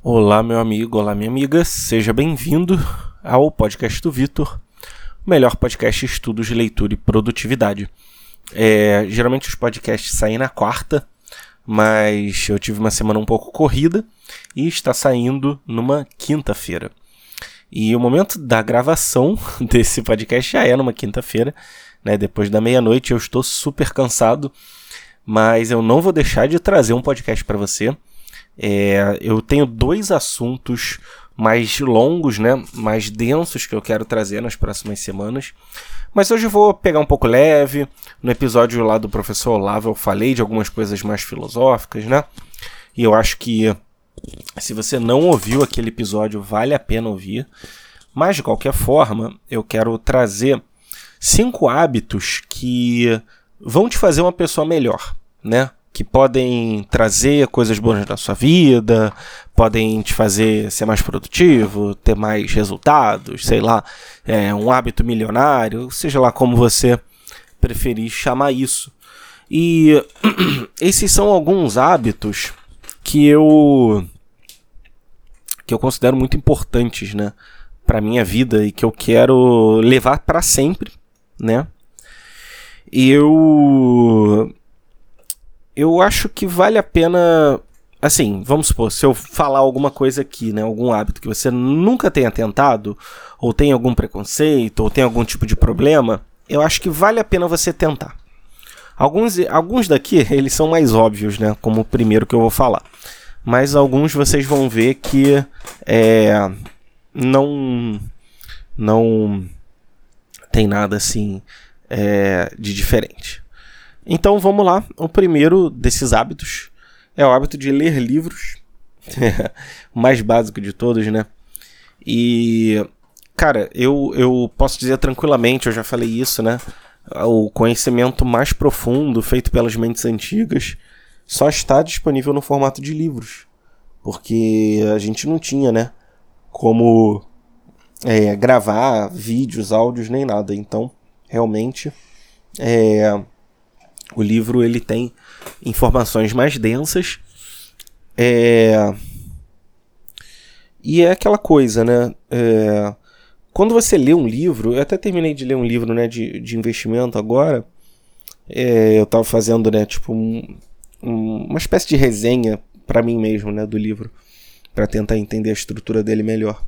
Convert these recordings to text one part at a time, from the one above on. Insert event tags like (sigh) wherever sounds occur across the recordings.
Olá, meu amigo, olá, minha amiga, seja bem-vindo ao podcast do Vitor, o melhor podcast de estudos de leitura e produtividade. É, geralmente os podcasts saem na quarta, mas eu tive uma semana um pouco corrida e está saindo numa quinta-feira. E o momento da gravação (laughs) desse podcast já é numa quinta-feira, né? Depois da meia-noite eu estou super cansado, mas eu não vou deixar de trazer um podcast para você é, eu tenho dois assuntos mais longos, né, mais densos que eu quero trazer nas próximas semanas. Mas hoje eu vou pegar um pouco leve. No episódio lá do professor Olavo eu falei de algumas coisas mais filosóficas, né? E eu acho que se você não ouviu aquele episódio, vale a pena ouvir. Mas de qualquer forma, eu quero trazer cinco hábitos que vão te fazer uma pessoa melhor, né? Que podem trazer coisas boas na sua vida, podem te fazer ser mais produtivo, ter mais resultados, sei lá, é, um hábito milionário, seja lá como você preferir chamar isso. E (clears throat) esses são alguns hábitos que eu que eu considero muito importantes, né, para minha vida e que eu quero levar para sempre, né? E eu eu acho que vale a pena. Assim, vamos supor, se eu falar alguma coisa aqui, né, algum hábito que você nunca tenha tentado, ou tem algum preconceito, ou tem algum tipo de problema, eu acho que vale a pena você tentar. Alguns, alguns daqui, (laughs) eles são mais óbvios, né, como o primeiro que eu vou falar. Mas alguns vocês vão ver que é, não, não tem nada assim é, de diferente. Então vamos lá. O primeiro desses hábitos é o hábito de ler livros. (laughs) o mais básico de todos, né? E, cara, eu, eu posso dizer tranquilamente, eu já falei isso, né? O conhecimento mais profundo feito pelas mentes antigas só está disponível no formato de livros. Porque a gente não tinha, né? Como é, gravar vídeos, áudios, nem nada. Então, realmente, é, o livro ele tem informações mais densas. É... E é aquela coisa, né? É... Quando você lê um livro, eu até terminei de ler um livro né, de, de investimento agora. É, eu estava fazendo, né, tipo, um, um, uma espécie de resenha para mim mesmo, né, do livro, para tentar entender a estrutura dele melhor.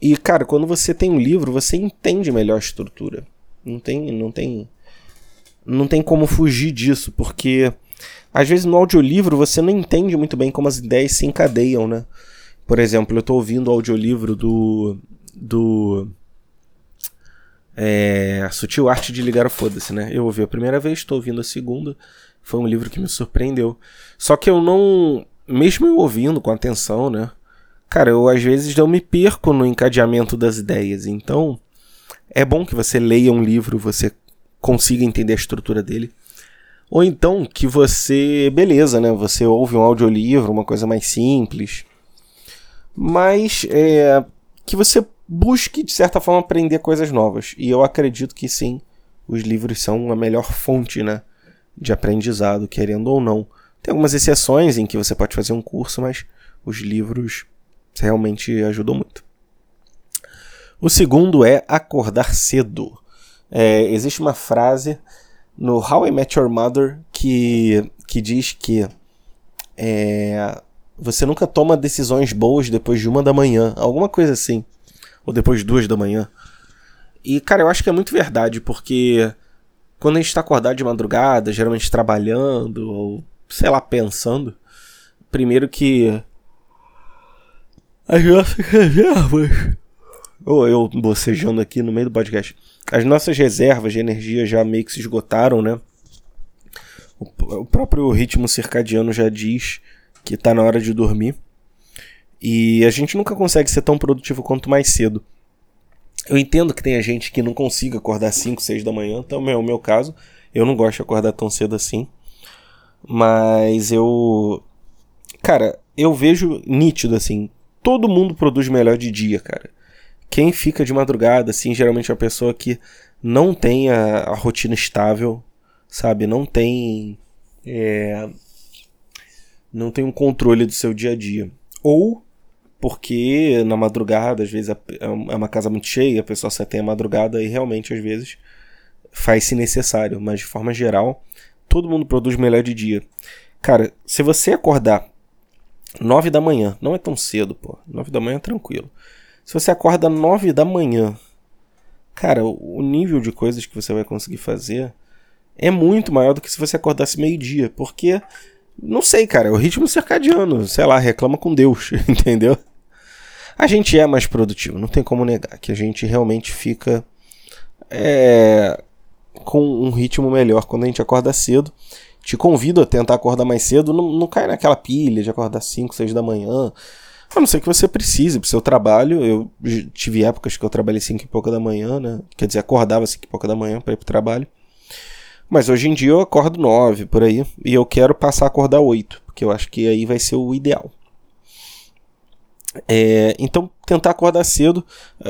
E, cara, quando você tem um livro, você entende melhor a estrutura. Não tem, não tem não tem como fugir disso, porque às vezes no audiolivro você não entende muito bem como as ideias se encadeiam, né? Por exemplo, eu estou ouvindo o audiolivro do. do. É, Sutil Arte de Ligar o Foda-se, né? Eu ouvi a primeira vez, estou ouvindo a segunda. Foi um livro que me surpreendeu. Só que eu não. Mesmo eu ouvindo com atenção, né? Cara, eu às vezes não me perco no encadeamento das ideias. Então, é bom que você leia um livro, você consiga entender a estrutura dele. Ou então que você, beleza, né? Você ouve um audiolivro, uma coisa mais simples, mas é, que você busque de certa forma aprender coisas novas. E eu acredito que sim, os livros são a melhor fonte, né, de aprendizado, querendo ou não. Tem algumas exceções em que você pode fazer um curso, mas os livros realmente ajudam muito. O segundo é acordar cedo. É, existe uma frase no How I Met Your Mother que, que diz que é, você nunca toma decisões boas depois de uma da manhã, alguma coisa assim, ou depois de duas da manhã. E, cara, eu acho que é muito verdade, porque quando a gente está acordado de madrugada, geralmente trabalhando, ou sei lá, pensando, primeiro que as nossas reservas. Ou eu bocejando aqui no meio do podcast. As nossas reservas de energia já meio que se esgotaram, né? O, o próprio ritmo circadiano já diz que está na hora de dormir. E a gente nunca consegue ser tão produtivo quanto mais cedo. Eu entendo que tem gente que não consiga acordar 5, 6 da manhã, então é o meu caso. Eu não gosto de acordar tão cedo assim. Mas eu. Cara, eu vejo nítido assim. Todo mundo produz melhor de dia, cara. Quem fica de madrugada, assim, geralmente é uma pessoa que não tem a, a rotina estável, sabe? Não tem. É, não tem um controle do seu dia a dia. ou porque na madrugada, às vezes é, é uma casa muito cheia, a pessoa só tem a madrugada e realmente às vezes faz-se necessário, mas de forma geral, todo mundo produz melhor de dia. Cara, se você acordar 9 da manhã, não é tão cedo, pô. 9 da manhã é tranquilo. Se você acorda 9 da manhã, cara, o nível de coisas que você vai conseguir fazer é muito maior do que se você acordasse meio-dia, porque não sei, cara, é o ritmo circadiano, sei lá, reclama com Deus, (laughs) entendeu? A gente é mais produtivo, não tem como negar que a gente realmente fica é, com um ritmo melhor quando a gente acorda cedo. Te convido a tentar acordar mais cedo, não, não cai naquela pilha de acordar 5, 6 da manhã. A não ser que você precise pro seu trabalho. Eu tive épocas que eu trabalhei 5 e pouca da manhã, né? Quer dizer, acordava 5 e pouca da manhã para ir pro trabalho. Mas hoje em dia eu acordo 9 por aí. E eu quero passar a acordar 8, porque eu acho que aí vai ser o ideal. É, então, tentar acordar cedo.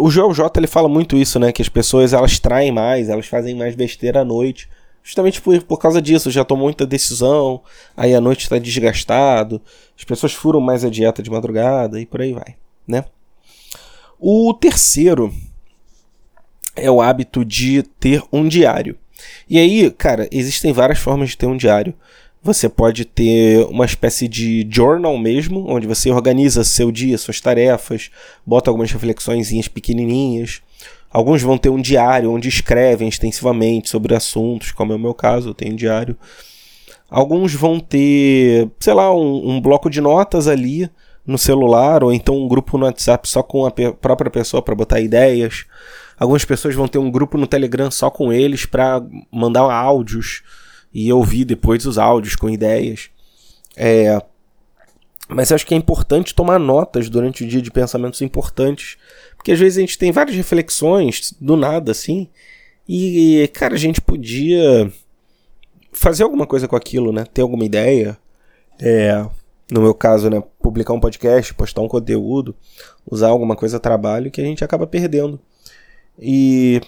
O Joel J ele fala muito isso, né? Que as pessoas elas traem mais, elas fazem mais besteira à noite. Justamente por, por causa disso, já tomou muita decisão, aí a noite está desgastado, as pessoas furam mais a dieta de madrugada e por aí vai, né? O terceiro é o hábito de ter um diário. E aí, cara, existem várias formas de ter um diário. Você pode ter uma espécie de journal mesmo, onde você organiza seu dia, suas tarefas, bota algumas reflexões pequenininhas. Alguns vão ter um diário onde escrevem extensivamente sobre assuntos, como é o meu caso, eu tenho um diário. Alguns vão ter, sei lá, um, um bloco de notas ali no celular, ou então um grupo no WhatsApp só com a própria pessoa para botar ideias. Algumas pessoas vão ter um grupo no Telegram só com eles para mandar áudios e ouvir depois os áudios com ideias. É, mas acho que é importante tomar notas durante o dia de pensamentos importantes, porque às vezes a gente tem várias reflexões do nada assim, e cara, a gente podia fazer alguma coisa com aquilo, né? Ter alguma ideia. É, no meu caso, né, publicar um podcast, postar um conteúdo, usar alguma coisa a trabalho que a gente acaba perdendo. E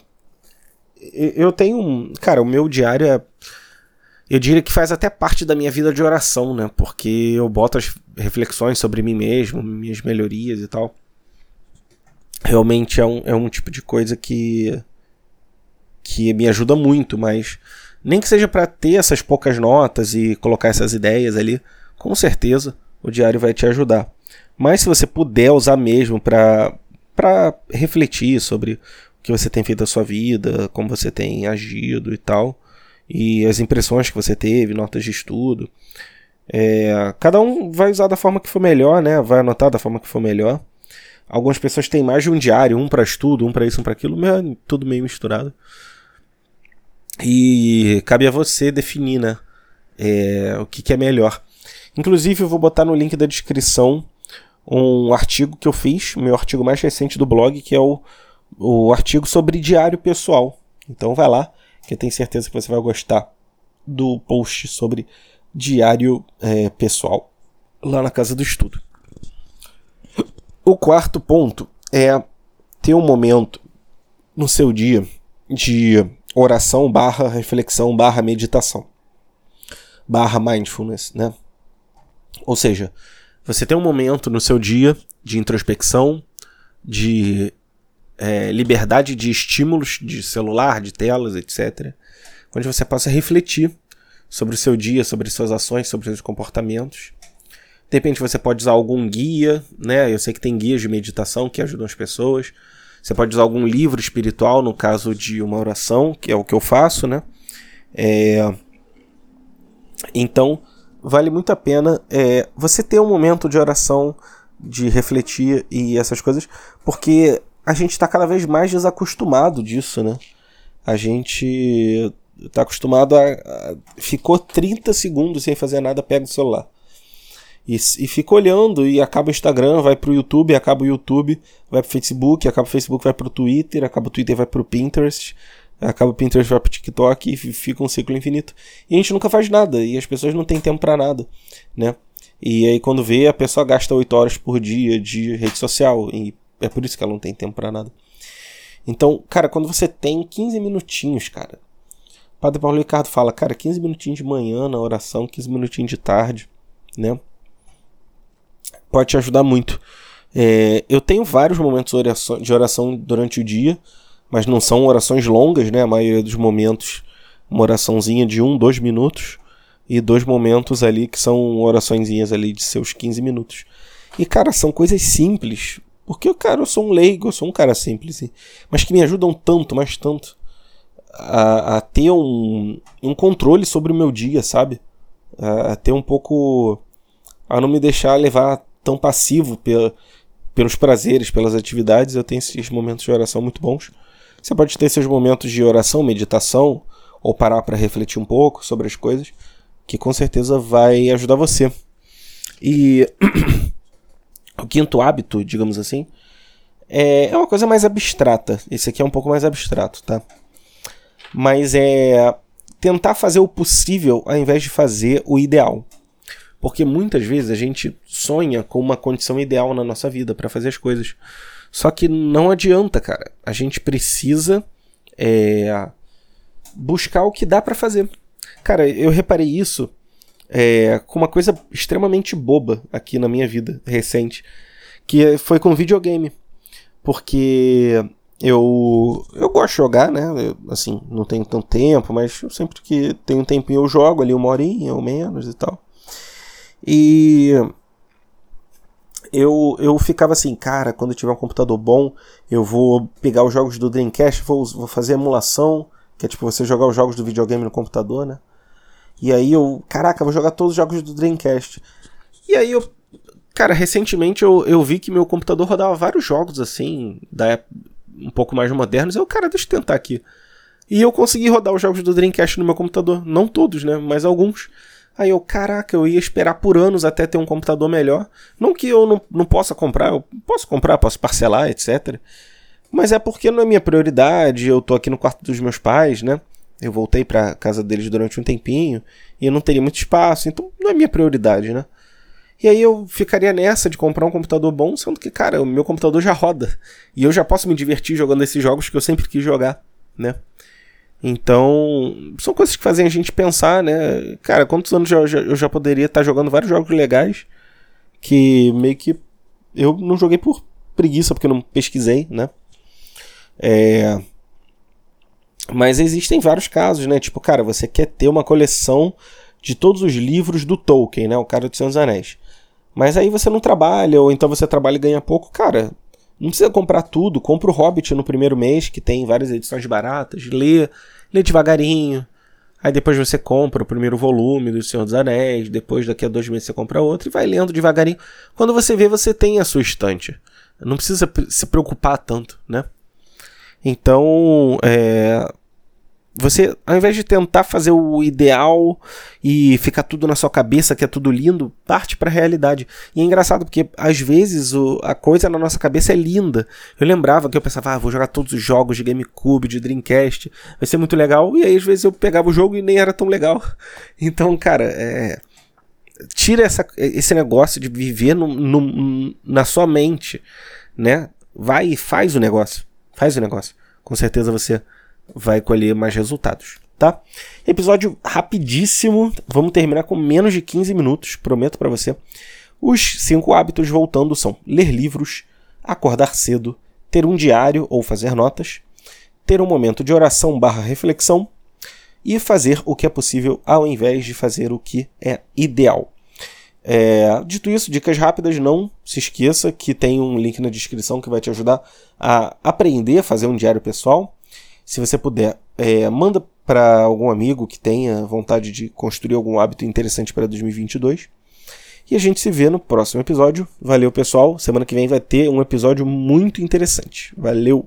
eu tenho, cara, o meu diário é eu diria que faz até parte da minha vida de oração, né? Porque eu boto as reflexões sobre mim mesmo, minhas melhorias e tal. Realmente é um, é um tipo de coisa que que me ajuda muito, mas nem que seja para ter essas poucas notas e colocar essas ideias ali, com certeza o diário vai te ajudar. Mas se você puder usar mesmo para refletir sobre o que você tem feito da sua vida, como você tem agido e tal, e as impressões que você teve, notas de estudo. É, cada um vai usar da forma que for melhor, né? Vai anotar da forma que for melhor. Algumas pessoas têm mais de um diário, um para estudo, um para isso, um para aquilo, tudo meio misturado. E cabe a você definir, né? É, o que, que é melhor. Inclusive, eu vou botar no link da descrição um artigo que eu fiz, meu artigo mais recente do blog, que é o, o artigo sobre diário pessoal. Então vai lá, que eu tenho certeza que você vai gostar do post sobre diário é, pessoal lá na casa do estudo. O quarto ponto é ter um momento no seu dia de oração barra reflexão barra meditação barra mindfulness, né? Ou seja, você tem um momento no seu dia de introspecção, de é, liberdade de estímulos de celular, de telas, etc. Onde você possa refletir sobre o seu dia, sobre suas ações, sobre seus comportamentos. De repente você pode usar algum guia, né? Eu sei que tem guias de meditação que ajudam as pessoas. Você pode usar algum livro espiritual, no caso de uma oração, que é o que eu faço, né? É... Então, vale muito a pena é, você ter um momento de oração, de refletir e essas coisas, porque a gente está cada vez mais desacostumado disso, né? A gente está acostumado a, a, Ficou 30 segundos sem fazer nada, pega o celular. E, e fica olhando, e acaba o Instagram, vai pro YouTube, acaba o YouTube, vai pro Facebook, acaba o Facebook, vai pro Twitter, acaba o Twitter, vai pro Pinterest, acaba o Pinterest, vai pro TikTok e fica um ciclo infinito. E a gente nunca faz nada, e as pessoas não têm tempo para nada, né? E aí quando vê, a pessoa gasta 8 horas por dia de rede social, e é por isso que ela não tem tempo para nada. Então, cara, quando você tem 15 minutinhos, cara. Padre Paulo Ricardo fala, cara, 15 minutinhos de manhã na oração, 15 minutinhos de tarde, né? Pode te ajudar muito. É, eu tenho vários momentos de oração durante o dia, mas não são orações longas, né? A maioria dos momentos, uma oraçãozinha de um, dois minutos, e dois momentos ali que são oraçõezinhas ali de seus 15 minutos. E, cara, são coisas simples. Porque, cara, eu sou um leigo, eu sou um cara simples, mas que me ajudam tanto, mas tanto, a, a ter um, um controle sobre o meu dia, sabe? A, a ter um pouco. a não me deixar levar tão passivo pela, pelos prazeres, pelas atividades. Eu tenho esses momentos de oração muito bons. Você pode ter seus momentos de oração, meditação, ou parar para refletir um pouco sobre as coisas, que com certeza vai ajudar você. E (clears throat) o quinto hábito, digamos assim, é, é uma coisa mais abstrata. Esse aqui é um pouco mais abstrato, tá? Mas é tentar fazer o possível ao invés de fazer o ideal. Porque muitas vezes a gente sonha com uma condição ideal na nossa vida para fazer as coisas. Só que não adianta, cara. A gente precisa é, buscar o que dá para fazer. Cara, eu reparei isso é, com uma coisa extremamente boba aqui na minha vida recente, que foi com videogame. Porque eu eu gosto de jogar, né? Eu, assim, não tenho tanto tempo, mas sempre que tenho um tempinho eu jogo ali uma horinha ou menos e tal. E eu, eu ficava assim, cara, quando tiver um computador bom, eu vou pegar os jogos do Dreamcast, vou, vou fazer emulação, que é tipo você jogar os jogos do videogame no computador, né? E aí eu, caraca, vou jogar todos os jogos do Dreamcast. E aí eu, cara, recentemente eu, eu vi que meu computador rodava vários jogos assim, da época, um pouco mais modernos. Eu, cara, deixa eu tentar aqui. E eu consegui rodar os jogos do Dreamcast no meu computador. Não todos, né? Mas alguns. Aí eu, caraca, eu ia esperar por anos até ter um computador melhor. Não que eu não, não possa comprar, eu posso comprar, posso parcelar, etc. Mas é porque não é minha prioridade, eu tô aqui no quarto dos meus pais, né? Eu voltei pra casa deles durante um tempinho e eu não teria muito espaço, então não é minha prioridade, né? E aí eu ficaria nessa de comprar um computador bom, sendo que, cara, o meu computador já roda. E eu já posso me divertir jogando esses jogos que eu sempre quis jogar, né? Então, são coisas que fazem a gente pensar, né? Cara, quantos anos eu já, eu já poderia estar jogando vários jogos legais que meio que eu não joguei por preguiça, porque eu não pesquisei, né? É... Mas existem vários casos, né? Tipo, cara, você quer ter uma coleção de todos os livros do Tolkien, né? O cara do Senhor dos Anéis. Mas aí você não trabalha, ou então você trabalha e ganha pouco. Cara, não precisa comprar tudo, compra o Hobbit no primeiro mês, que tem várias edições baratas, lê, lê devagarinho. Aí depois você compra o primeiro volume do Senhor dos Anéis, depois daqui a dois meses você compra outro e vai lendo devagarinho. Quando você vê, você tem a sua estante. Não precisa se preocupar tanto, né? Então, é, você, ao invés de tentar fazer o ideal e ficar tudo na sua cabeça, que é tudo lindo, parte para a realidade. E é engraçado porque às vezes o, a coisa na nossa cabeça é linda. Eu lembrava que eu pensava, ah, vou jogar todos os jogos de GameCube, de Dreamcast, vai ser muito legal. E aí às vezes eu pegava o jogo e nem era tão legal. (laughs) Então, cara, é, tira essa, esse negócio de viver no, no, na sua mente, né? Vai e faz o negócio. Faz o negócio. Com certeza você vai colher mais resultados, tá? Episódio rapidíssimo, vamos terminar com menos de 15 minutos, prometo para você. Os cinco hábitos voltando são ler livros, acordar cedo, ter um diário ou fazer notas, ter um momento de oração barra reflexão e fazer o que é possível ao invés de fazer o que é ideal. É, dito isso, dicas rápidas, não se esqueça que tem um link na descrição que vai te ajudar a aprender a fazer um diário pessoal. Se você puder, é, manda para algum amigo que tenha vontade de construir algum hábito interessante para 2022. E a gente se vê no próximo episódio. Valeu, pessoal. Semana que vem vai ter um episódio muito interessante. Valeu!